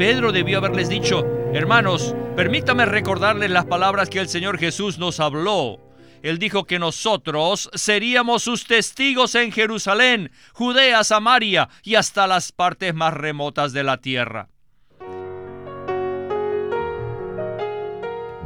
Pedro debió haberles dicho, hermanos, permítame recordarles las palabras que el Señor Jesús nos habló. Él dijo que nosotros seríamos sus testigos en Jerusalén, Judea, Samaria y hasta las partes más remotas de la tierra.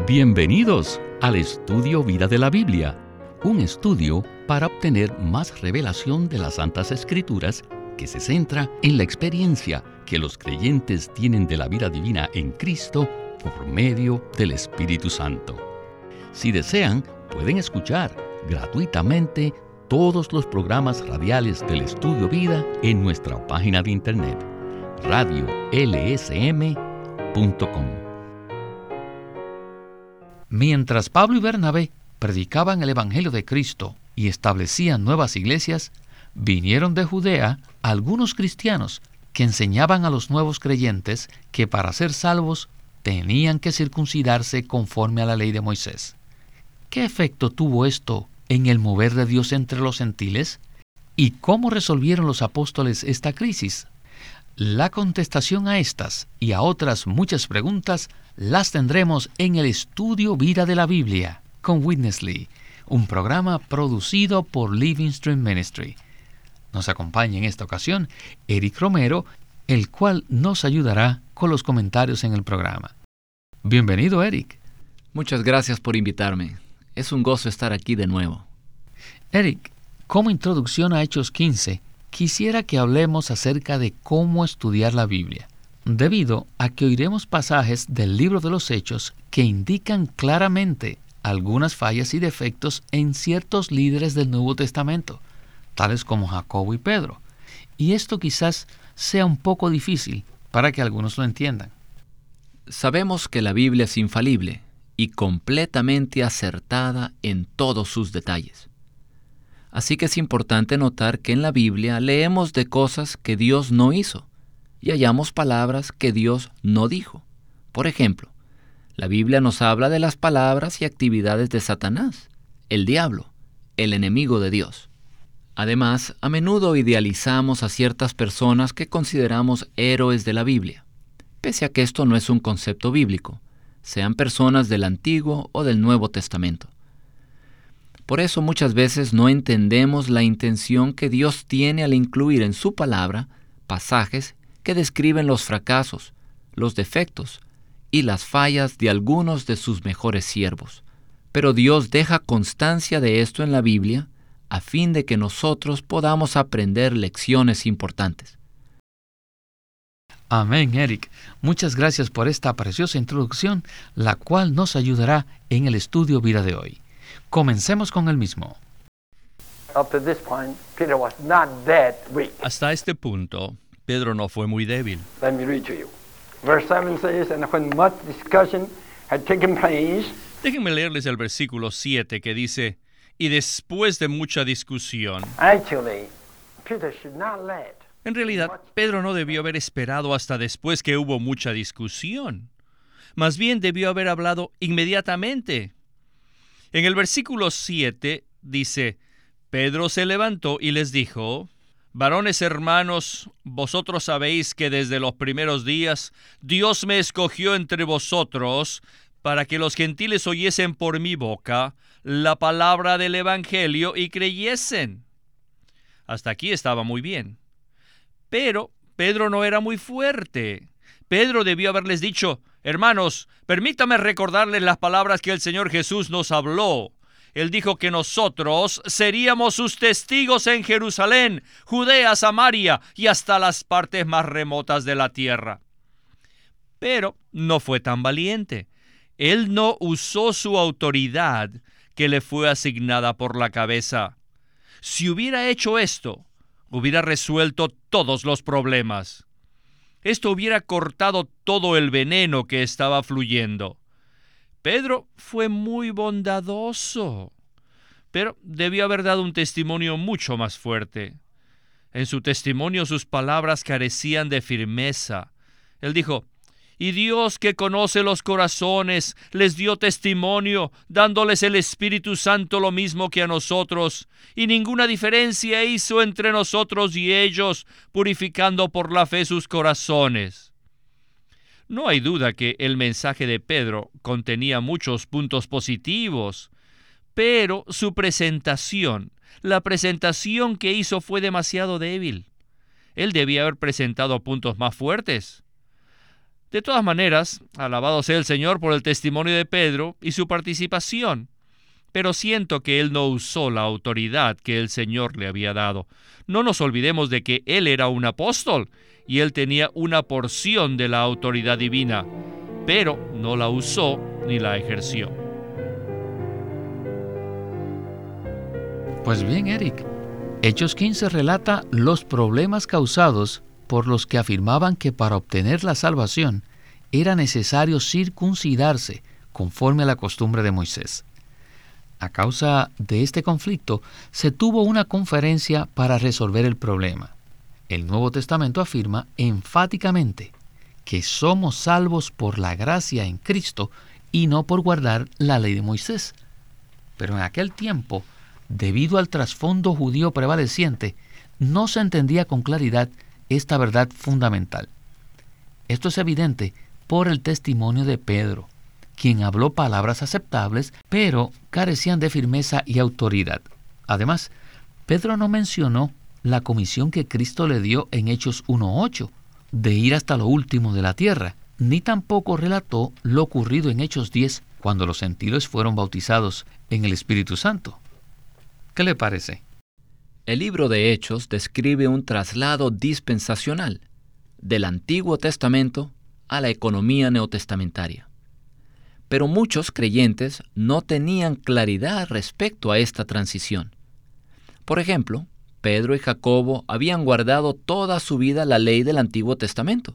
Bienvenidos al estudio Vida de la Biblia, un estudio para obtener más revelación de las Santas Escrituras que se centra en la experiencia que los creyentes tienen de la vida divina en Cristo por medio del Espíritu Santo. Si desean, pueden escuchar gratuitamente todos los programas radiales del Estudio Vida en nuestra página de internet radiolsm.com. Mientras Pablo y Bernabé predicaban el Evangelio de Cristo y establecían nuevas iglesias, vinieron de Judea algunos cristianos que enseñaban a los nuevos creyentes que para ser salvos tenían que circuncidarse conforme a la ley de Moisés. ¿Qué efecto tuvo esto en el mover de Dios entre los gentiles? ¿Y cómo resolvieron los apóstoles esta crisis? La contestación a estas y a otras muchas preguntas las tendremos en el estudio Vida de la Biblia con Witness Lee, un programa producido por Living Stream Ministry. Nos acompaña en esta ocasión Eric Romero, el cual nos ayudará con los comentarios en el programa. Bienvenido, Eric. Muchas gracias por invitarme. Es un gozo estar aquí de nuevo. Eric, como introducción a Hechos 15, quisiera que hablemos acerca de cómo estudiar la Biblia, debido a que oiremos pasajes del libro de los Hechos que indican claramente algunas fallas y defectos en ciertos líderes del Nuevo Testamento tales como Jacobo y Pedro. Y esto quizás sea un poco difícil para que algunos lo entiendan. Sabemos que la Biblia es infalible y completamente acertada en todos sus detalles. Así que es importante notar que en la Biblia leemos de cosas que Dios no hizo y hallamos palabras que Dios no dijo. Por ejemplo, la Biblia nos habla de las palabras y actividades de Satanás, el diablo, el enemigo de Dios. Además, a menudo idealizamos a ciertas personas que consideramos héroes de la Biblia, pese a que esto no es un concepto bíblico, sean personas del Antiguo o del Nuevo Testamento. Por eso muchas veces no entendemos la intención que Dios tiene al incluir en su palabra pasajes que describen los fracasos, los defectos y las fallas de algunos de sus mejores siervos. Pero Dios deja constancia de esto en la Biblia a fin de que nosotros podamos aprender lecciones importantes. Amén, Eric. Muchas gracias por esta preciosa introducción, la cual nos ayudará en el estudio vida de hoy. Comencemos con el mismo. Hasta este punto, Pedro no fue muy débil. Déjenme leerles el versículo 7 que dice, y después de mucha discusión. En realidad, Pedro no debió haber esperado hasta después que hubo mucha discusión. Más bien debió haber hablado inmediatamente. En el versículo 7 dice, Pedro se levantó y les dijo, Varones hermanos, vosotros sabéis que desde los primeros días Dios me escogió entre vosotros para que los gentiles oyesen por mi boca la palabra del Evangelio y creyesen. Hasta aquí estaba muy bien. Pero Pedro no era muy fuerte. Pedro debió haberles dicho, hermanos, permítame recordarles las palabras que el Señor Jesús nos habló. Él dijo que nosotros seríamos sus testigos en Jerusalén, Judea, Samaria y hasta las partes más remotas de la tierra. Pero no fue tan valiente. Él no usó su autoridad que le fue asignada por la cabeza. Si hubiera hecho esto, hubiera resuelto todos los problemas. Esto hubiera cortado todo el veneno que estaba fluyendo. Pedro fue muy bondadoso, pero debió haber dado un testimonio mucho más fuerte. En su testimonio sus palabras carecían de firmeza. Él dijo, y Dios que conoce los corazones les dio testimonio, dándoles el Espíritu Santo lo mismo que a nosotros, y ninguna diferencia hizo entre nosotros y ellos, purificando por la fe sus corazones. No hay duda que el mensaje de Pedro contenía muchos puntos positivos, pero su presentación, la presentación que hizo fue demasiado débil. Él debía haber presentado puntos más fuertes. De todas maneras, alabado sea el Señor por el testimonio de Pedro y su participación pero siento que él no usó la autoridad que el Señor le había dado. No nos olvidemos de que él era un apóstol y él tenía una porción de la autoridad divina, pero no la usó ni la ejerció. Pues bien, Eric, Hechos 15 relata los problemas causados por los que afirmaban que para obtener la salvación era necesario circuncidarse conforme a la costumbre de Moisés. A causa de este conflicto, se tuvo una conferencia para resolver el problema. El Nuevo Testamento afirma enfáticamente que somos salvos por la gracia en Cristo y no por guardar la ley de Moisés. Pero en aquel tiempo, debido al trasfondo judío prevaleciente, no se entendía con claridad esta verdad fundamental. Esto es evidente por el testimonio de Pedro, quien habló palabras aceptables, pero carecían de firmeza y autoridad. Además, Pedro no mencionó la comisión que Cristo le dio en Hechos 1.8, de ir hasta lo último de la tierra, ni tampoco relató lo ocurrido en Hechos 10, cuando los gentiles fueron bautizados en el Espíritu Santo. ¿Qué le parece? El libro de Hechos describe un traslado dispensacional del Antiguo Testamento a la economía neotestamentaria. Pero muchos creyentes no tenían claridad respecto a esta transición. Por ejemplo, Pedro y Jacobo habían guardado toda su vida la ley del Antiguo Testamento,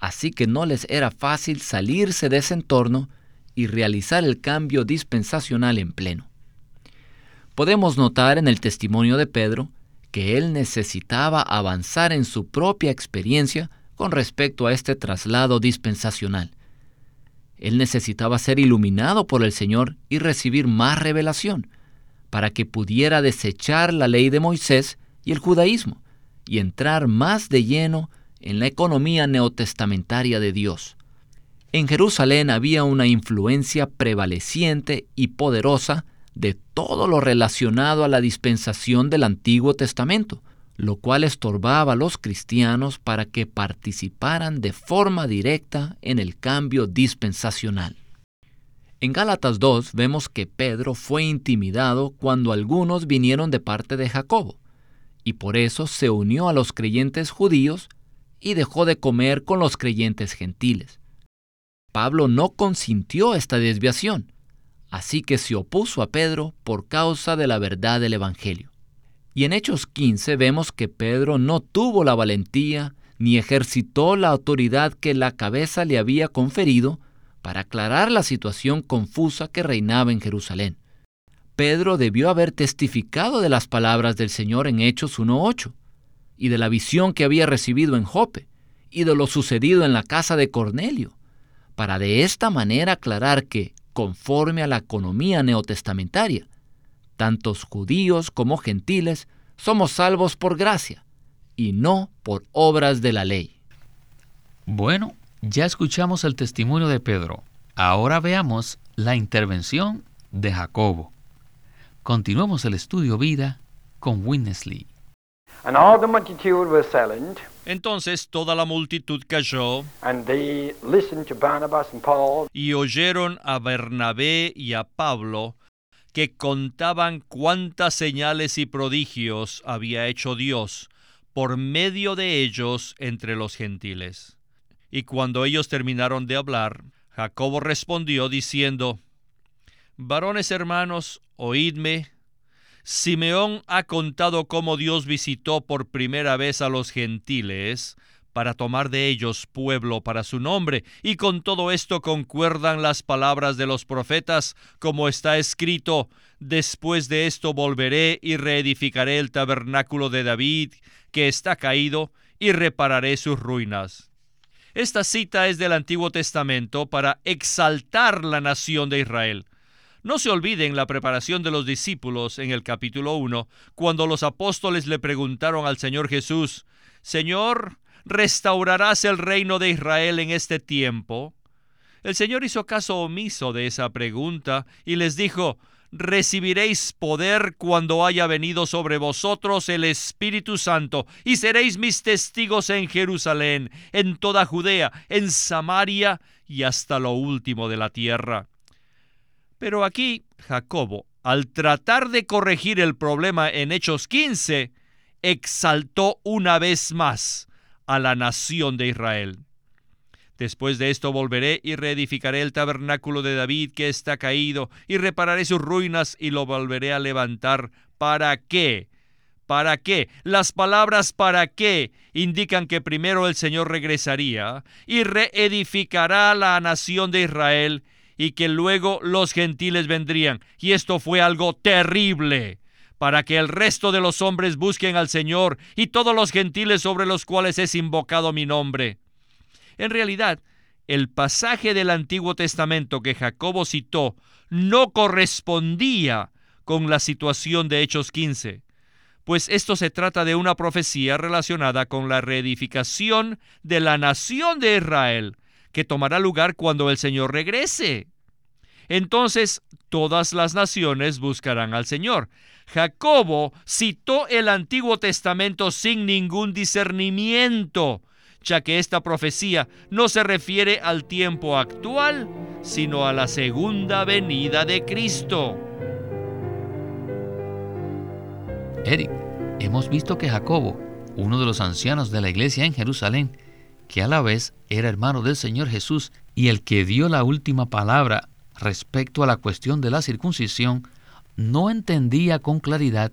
así que no les era fácil salirse de ese entorno y realizar el cambio dispensacional en pleno. Podemos notar en el testimonio de Pedro que él necesitaba avanzar en su propia experiencia con respecto a este traslado dispensacional él necesitaba ser iluminado por el Señor y recibir más revelación, para que pudiera desechar la ley de Moisés y el judaísmo, y entrar más de lleno en la economía neotestamentaria de Dios. En Jerusalén había una influencia prevaleciente y poderosa de todo lo relacionado a la dispensación del Antiguo Testamento, lo cual estorbaba a los cristianos para que participaran de forma directa en el cambio dispensacional. En Gálatas 2 vemos que Pedro fue intimidado cuando algunos vinieron de parte de Jacobo, y por eso se unió a los creyentes judíos y dejó de comer con los creyentes gentiles. Pablo no consintió esta desviación, así que se opuso a Pedro por causa de la verdad del Evangelio. Y en Hechos 15 vemos que Pedro no tuvo la valentía ni ejercitó la autoridad que la cabeza le había conferido para aclarar la situación confusa que reinaba en Jerusalén. Pedro debió haber testificado de las palabras del Señor en Hechos 1.8 y de la visión que había recibido en Jope y de lo sucedido en la casa de Cornelio, para de esta manera aclarar que, conforme a la economía neotestamentaria, tantos judíos como gentiles, somos salvos por gracia y no por obras de la ley. Bueno, ya escuchamos el testimonio de Pedro. Ahora veamos la intervención de Jacobo. Continuemos el estudio vida con Winnesley. Entonces toda la multitud cayó y oyeron a Bernabé y a Pablo que contaban cuántas señales y prodigios había hecho Dios por medio de ellos entre los gentiles. Y cuando ellos terminaron de hablar, Jacobo respondió diciendo, Varones hermanos, oídme. Simeón ha contado cómo Dios visitó por primera vez a los gentiles para tomar de ellos pueblo para su nombre, y con todo esto concuerdan las palabras de los profetas, como está escrito, Después de esto volveré y reedificaré el tabernáculo de David, que está caído, y repararé sus ruinas. Esta cita es del Antiguo Testamento para exaltar la nación de Israel. No se olviden la preparación de los discípulos en el capítulo 1, cuando los apóstoles le preguntaron al Señor Jesús, Señor, ¿restaurarás el reino de Israel en este tiempo? El Señor hizo caso omiso de esa pregunta y les dijo, recibiréis poder cuando haya venido sobre vosotros el Espíritu Santo, y seréis mis testigos en Jerusalén, en toda Judea, en Samaria y hasta lo último de la tierra. Pero aquí Jacobo, al tratar de corregir el problema en Hechos 15, exaltó una vez más a la nación de Israel. Después de esto volveré y reedificaré el tabernáculo de David que está caído, y repararé sus ruinas y lo volveré a levantar. ¿Para qué? ¿Para qué? Las palabras para qué indican que primero el Señor regresaría y reedificará la nación de Israel y que luego los gentiles vendrían. Y esto fue algo terrible para que el resto de los hombres busquen al Señor y todos los gentiles sobre los cuales es invocado mi nombre. En realidad, el pasaje del Antiguo Testamento que Jacobo citó no correspondía con la situación de Hechos 15, pues esto se trata de una profecía relacionada con la reedificación de la nación de Israel, que tomará lugar cuando el Señor regrese. Entonces todas las naciones buscarán al Señor. Jacobo citó el Antiguo Testamento sin ningún discernimiento, ya que esta profecía no se refiere al tiempo actual, sino a la segunda venida de Cristo. Eric, hemos visto que Jacobo, uno de los ancianos de la iglesia en Jerusalén, que a la vez era hermano del Señor Jesús y el que dio la última palabra respecto a la cuestión de la circuncisión, no entendía con claridad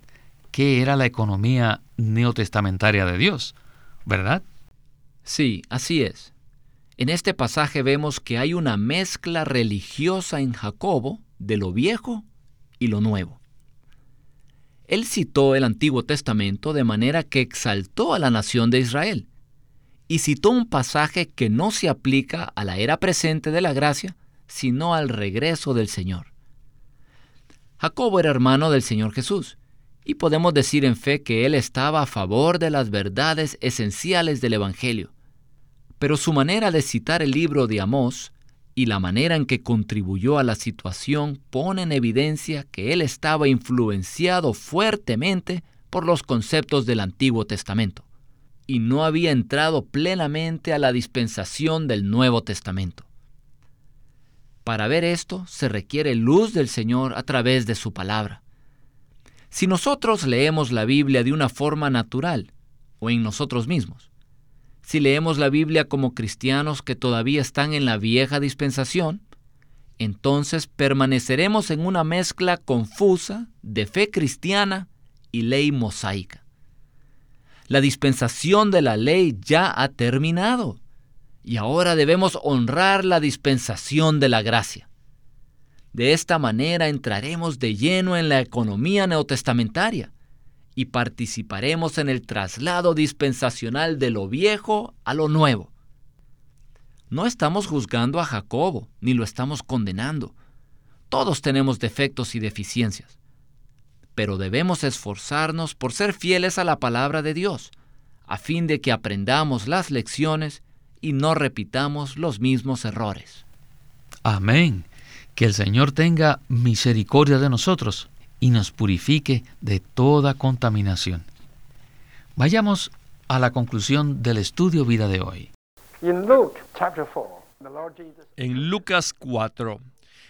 qué era la economía neotestamentaria de Dios, ¿verdad? Sí, así es. En este pasaje vemos que hay una mezcla religiosa en Jacobo de lo viejo y lo nuevo. Él citó el Antiguo Testamento de manera que exaltó a la nación de Israel y citó un pasaje que no se aplica a la era presente de la gracia, sino al regreso del Señor. Jacobo era hermano del Señor Jesús, y podemos decir en fe que él estaba a favor de las verdades esenciales del Evangelio. Pero su manera de citar el libro de Amós y la manera en que contribuyó a la situación pone en evidencia que él estaba influenciado fuertemente por los conceptos del Antiguo Testamento y no había entrado plenamente a la dispensación del Nuevo Testamento. Para ver esto se requiere luz del Señor a través de su palabra. Si nosotros leemos la Biblia de una forma natural o en nosotros mismos, si leemos la Biblia como cristianos que todavía están en la vieja dispensación, entonces permaneceremos en una mezcla confusa de fe cristiana y ley mosaica. La dispensación de la ley ya ha terminado y ahora debemos honrar la dispensación de la gracia. De esta manera entraremos de lleno en la economía neotestamentaria y participaremos en el traslado dispensacional de lo viejo a lo nuevo. No estamos juzgando a Jacobo, ni lo estamos condenando. Todos tenemos defectos y deficiencias. Pero debemos esforzarnos por ser fieles a la palabra de Dios, a fin de que aprendamos las lecciones y no repitamos los mismos errores. Amén. Que el Señor tenga misericordia de nosotros y nos purifique de toda contaminación. Vayamos a la conclusión del estudio vida de hoy. En Lucas 4,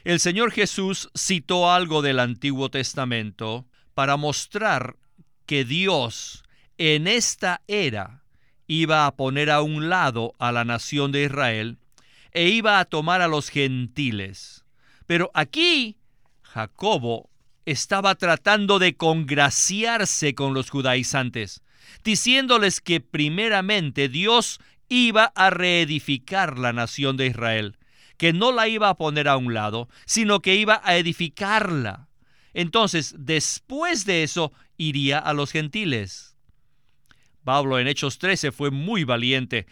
el Señor Jesús citó algo del Antiguo Testamento para mostrar que Dios en esta era iba a poner a un lado a la nación de Israel e iba a tomar a los gentiles pero aquí Jacobo estaba tratando de congraciarse con los judaizantes, diciéndoles que primeramente Dios iba a reedificar la nación de Israel, que no la iba a poner a un lado, sino que iba a edificarla. Entonces, después de eso, iría a los gentiles. Pablo en Hechos 13 fue muy valiente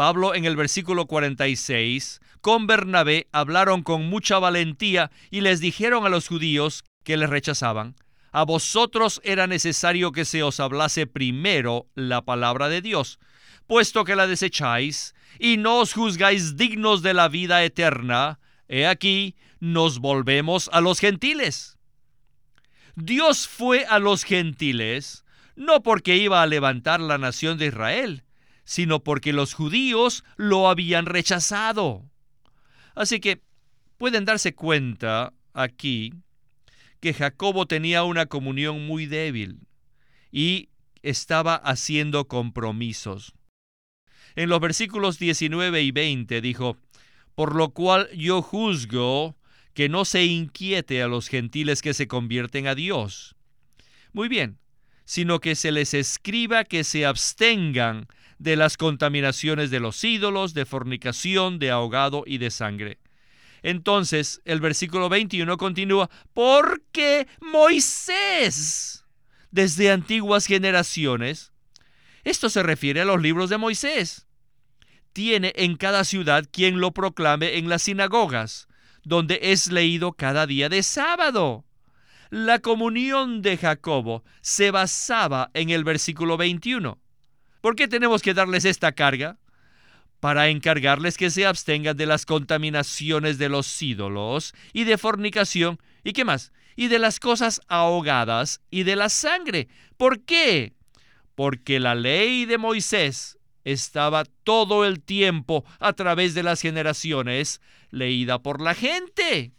Pablo en el versículo 46, con Bernabé hablaron con mucha valentía y les dijeron a los judíos que les rechazaban, a vosotros era necesario que se os hablase primero la palabra de Dios, puesto que la desecháis, y no os juzgáis dignos de la vida eterna, he aquí, nos volvemos a los gentiles. Dios fue a los gentiles no porque iba a levantar la nación de Israel, sino porque los judíos lo habían rechazado. Así que pueden darse cuenta aquí que Jacobo tenía una comunión muy débil y estaba haciendo compromisos. En los versículos 19 y 20 dijo, por lo cual yo juzgo que no se inquiete a los gentiles que se convierten a Dios. Muy bien, sino que se les escriba que se abstengan de las contaminaciones de los ídolos, de fornicación, de ahogado y de sangre. Entonces el versículo 21 continúa, porque Moisés, desde antiguas generaciones, esto se refiere a los libros de Moisés, tiene en cada ciudad quien lo proclame en las sinagogas, donde es leído cada día de sábado. La comunión de Jacobo se basaba en el versículo 21. ¿Por qué tenemos que darles esta carga? Para encargarles que se abstengan de las contaminaciones de los ídolos y de fornicación y qué más, y de las cosas ahogadas y de la sangre. ¿Por qué? Porque la ley de Moisés estaba todo el tiempo a través de las generaciones leída por la gente.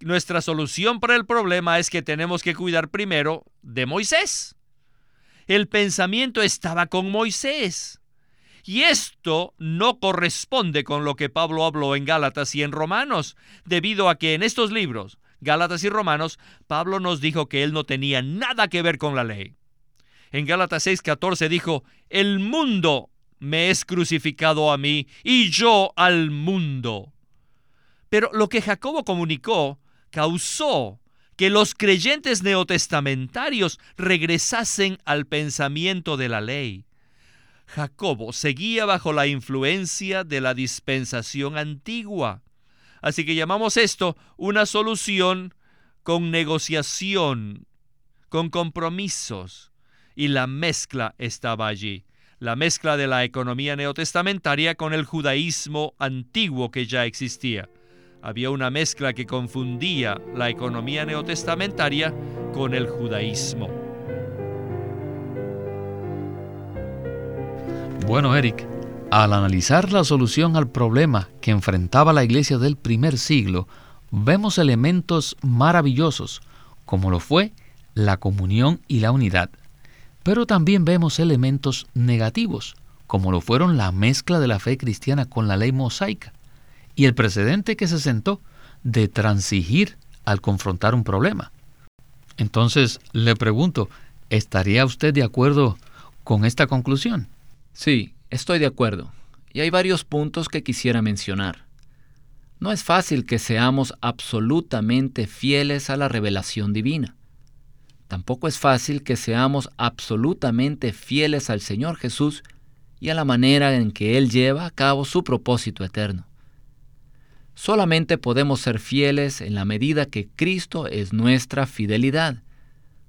Nuestra solución para el problema es que tenemos que cuidar primero de Moisés. El pensamiento estaba con Moisés. Y esto no corresponde con lo que Pablo habló en Gálatas y en Romanos, debido a que en estos libros, Gálatas y Romanos, Pablo nos dijo que él no tenía nada que ver con la ley. En Gálatas 6:14 dijo, el mundo me es crucificado a mí y yo al mundo. Pero lo que Jacobo comunicó causó que los creyentes neotestamentarios regresasen al pensamiento de la ley. Jacobo seguía bajo la influencia de la dispensación antigua. Así que llamamos esto una solución con negociación, con compromisos. Y la mezcla estaba allí. La mezcla de la economía neotestamentaria con el judaísmo antiguo que ya existía había una mezcla que confundía la economía neotestamentaria con el judaísmo. Bueno, Eric, al analizar la solución al problema que enfrentaba la iglesia del primer siglo, vemos elementos maravillosos, como lo fue la comunión y la unidad. Pero también vemos elementos negativos, como lo fueron la mezcla de la fe cristiana con la ley mosaica y el precedente que se sentó de transigir al confrontar un problema. Entonces, le pregunto, ¿estaría usted de acuerdo con esta conclusión? Sí, estoy de acuerdo. Y hay varios puntos que quisiera mencionar. No es fácil que seamos absolutamente fieles a la revelación divina. Tampoco es fácil que seamos absolutamente fieles al Señor Jesús y a la manera en que Él lleva a cabo su propósito eterno. Solamente podemos ser fieles en la medida que Cristo es nuestra fidelidad,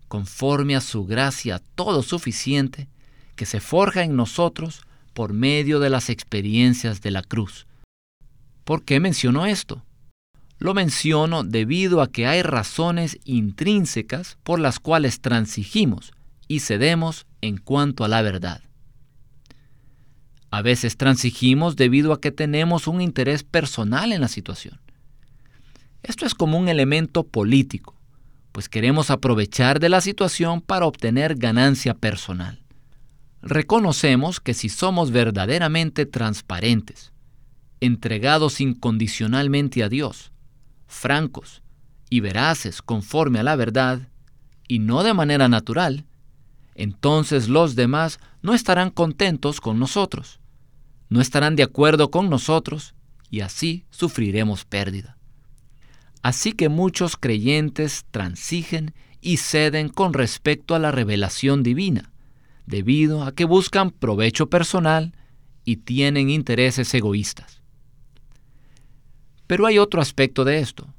conforme a su gracia todo suficiente, que se forja en nosotros por medio de las experiencias de la cruz. ¿Por qué menciono esto? Lo menciono debido a que hay razones intrínsecas por las cuales transigimos y cedemos en cuanto a la verdad. A veces transigimos debido a que tenemos un interés personal en la situación. Esto es como un elemento político, pues queremos aprovechar de la situación para obtener ganancia personal. Reconocemos que si somos verdaderamente transparentes, entregados incondicionalmente a Dios, francos y veraces conforme a la verdad, y no de manera natural, entonces los demás no estarán contentos con nosotros, no estarán de acuerdo con nosotros y así sufriremos pérdida. Así que muchos creyentes transigen y ceden con respecto a la revelación divina, debido a que buscan provecho personal y tienen intereses egoístas. Pero hay otro aspecto de esto,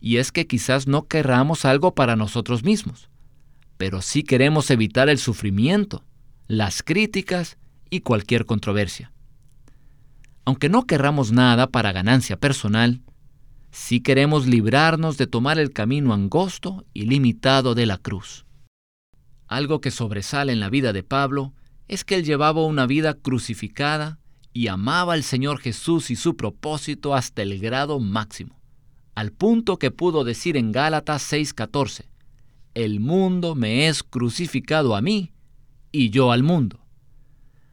y es que quizás no querramos algo para nosotros mismos, pero sí queremos evitar el sufrimiento, las críticas y cualquier controversia. Aunque no querramos nada para ganancia personal, sí queremos librarnos de tomar el camino angosto y limitado de la cruz. Algo que sobresale en la vida de Pablo es que él llevaba una vida crucificada y amaba al Señor Jesús y su propósito hasta el grado máximo, al punto que pudo decir en Gálatas 6:14, el mundo me es crucificado a mí y yo al mundo.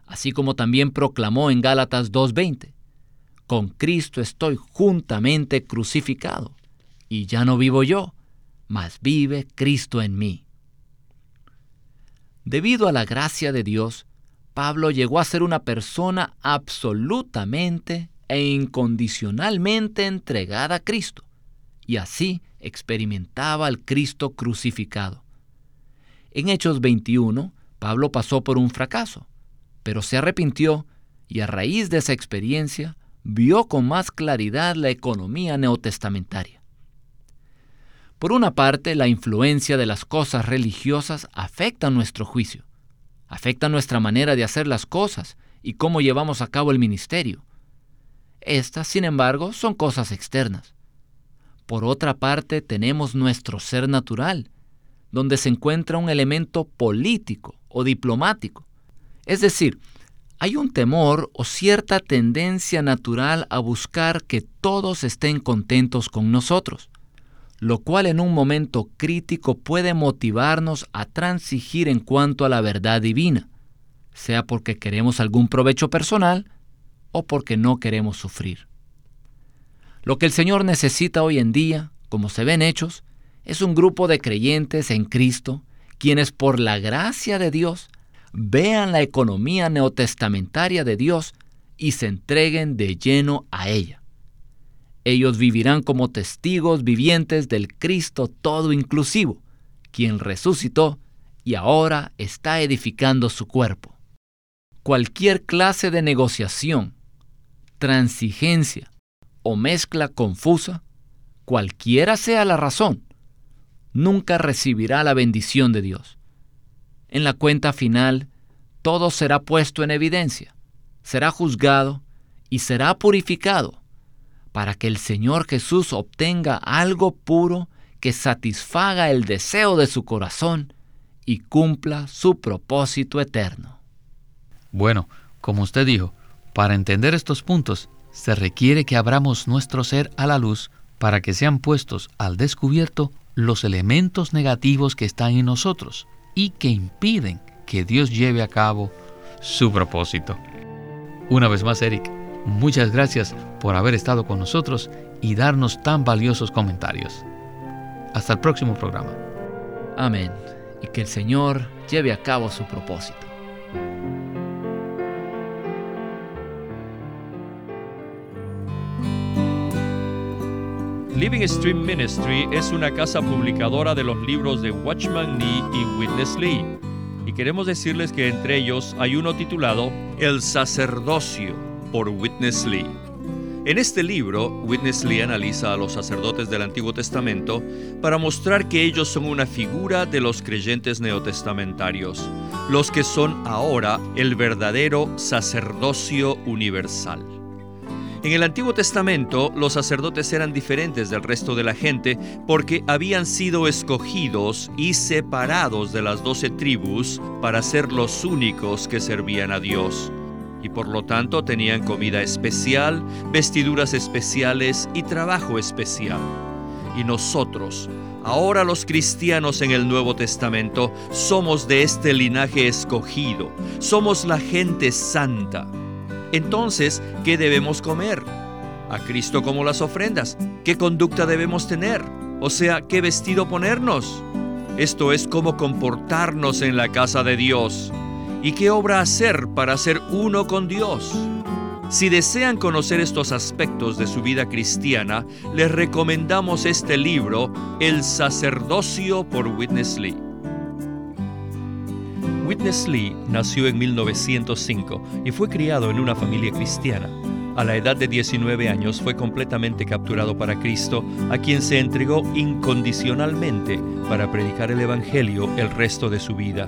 Así como también proclamó en Gálatas 2:20, con Cristo estoy juntamente crucificado, y ya no vivo yo, mas vive Cristo en mí. Debido a la gracia de Dios, Pablo llegó a ser una persona absolutamente e incondicionalmente entregada a Cristo, y así experimentaba al Cristo crucificado. En Hechos 21, Pablo pasó por un fracaso, pero se arrepintió y a raíz de esa experiencia vio con más claridad la economía neotestamentaria. Por una parte, la influencia de las cosas religiosas afecta nuestro juicio, afecta nuestra manera de hacer las cosas y cómo llevamos a cabo el ministerio. Estas, sin embargo, son cosas externas. Por otra parte, tenemos nuestro ser natural, donde se encuentra un elemento político o diplomático. Es decir, hay un temor o cierta tendencia natural a buscar que todos estén contentos con nosotros lo cual en un momento crítico puede motivarnos a transigir en cuanto a la verdad divina, sea porque queremos algún provecho personal o porque no queremos sufrir. Lo que el Señor necesita hoy en día, como se ven hechos, es un grupo de creyentes en Cristo, quienes por la gracia de Dios vean la economía neotestamentaria de Dios y se entreguen de lleno a ella. Ellos vivirán como testigos vivientes del Cristo todo inclusivo, quien resucitó y ahora está edificando su cuerpo. Cualquier clase de negociación, transigencia o mezcla confusa, cualquiera sea la razón, nunca recibirá la bendición de Dios. En la cuenta final, todo será puesto en evidencia, será juzgado y será purificado para que el Señor Jesús obtenga algo puro que satisfaga el deseo de su corazón y cumpla su propósito eterno. Bueno, como usted dijo, para entender estos puntos se requiere que abramos nuestro ser a la luz para que sean puestos al descubierto los elementos negativos que están en nosotros y que impiden que Dios lleve a cabo su propósito. Una vez más, Eric, Muchas gracias por haber estado con nosotros y darnos tan valiosos comentarios. Hasta el próximo programa. Amén. Y que el Señor lleve a cabo su propósito. Living Stream Ministry es una casa publicadora de los libros de Watchman Nee y Witness Lee. Y queremos decirles que entre ellos hay uno titulado El sacerdocio por Witness Lee. En este libro, Witness Lee analiza a los sacerdotes del Antiguo Testamento para mostrar que ellos son una figura de los creyentes neotestamentarios, los que son ahora el verdadero sacerdocio universal. En el Antiguo Testamento los sacerdotes eran diferentes del resto de la gente porque habían sido escogidos y separados de las doce tribus para ser los únicos que servían a Dios y por lo tanto tenían comida especial, vestiduras especiales y trabajo especial. Y nosotros, ahora los cristianos en el Nuevo Testamento, somos de este linaje escogido, somos la gente santa. Entonces, ¿qué debemos comer? A Cristo como las ofrendas. ¿Qué conducta debemos tener? O sea, ¿qué vestido ponernos? Esto es cómo comportarnos en la casa de Dios y qué obra hacer para ser uno con Dios. Si desean conocer estos aspectos de su vida cristiana, les recomendamos este libro, El sacerdocio por Witness Lee. Witness Lee nació en 1905 y fue criado en una familia cristiana. A la edad de 19 años fue completamente capturado para Cristo, a quien se entregó incondicionalmente para predicar el Evangelio el resto de su vida.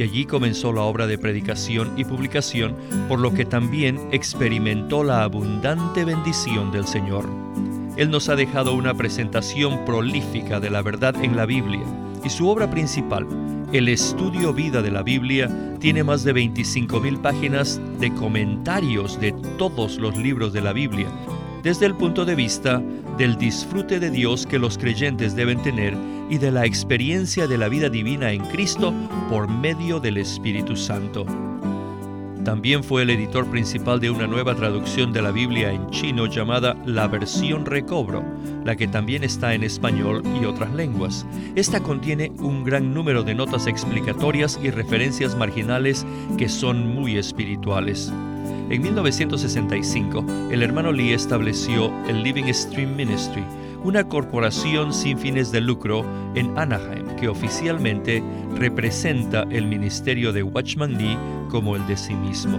Y allí comenzó la obra de predicación y publicación, por lo que también experimentó la abundante bendición del Señor. Él nos ha dejado una presentación prolífica de la verdad en la Biblia, y su obra principal, el estudio vida de la Biblia tiene más de 25.000 páginas de comentarios de todos los libros de la Biblia, desde el punto de vista del disfrute de Dios que los creyentes deben tener y de la experiencia de la vida divina en Cristo por medio del Espíritu Santo. También fue el editor principal de una nueva traducción de la Biblia en chino llamada La Versión Recobro, la que también está en español y otras lenguas. Esta contiene un gran número de notas explicatorias y referencias marginales que son muy espirituales. En 1965, el hermano Lee estableció el Living Stream Ministry, una corporación sin fines de lucro en Anaheim que oficialmente representa el ministerio de Watchman Nee como el de sí mismo.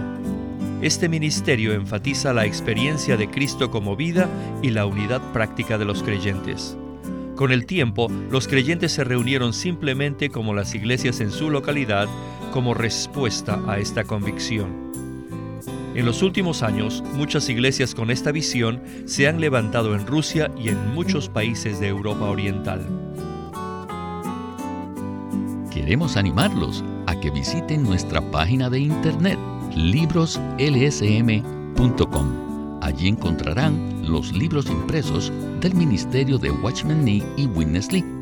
Este ministerio enfatiza la experiencia de Cristo como vida y la unidad práctica de los creyentes. Con el tiempo, los creyentes se reunieron simplemente como las iglesias en su localidad como respuesta a esta convicción. En los últimos años, muchas iglesias con esta visión se han levantado en Rusia y en muchos países de Europa Oriental. Queremos animarlos a que visiten nuestra página de internet libroslsm.com. Allí encontrarán los libros impresos del Ministerio de Watchman Nee y Witness Lee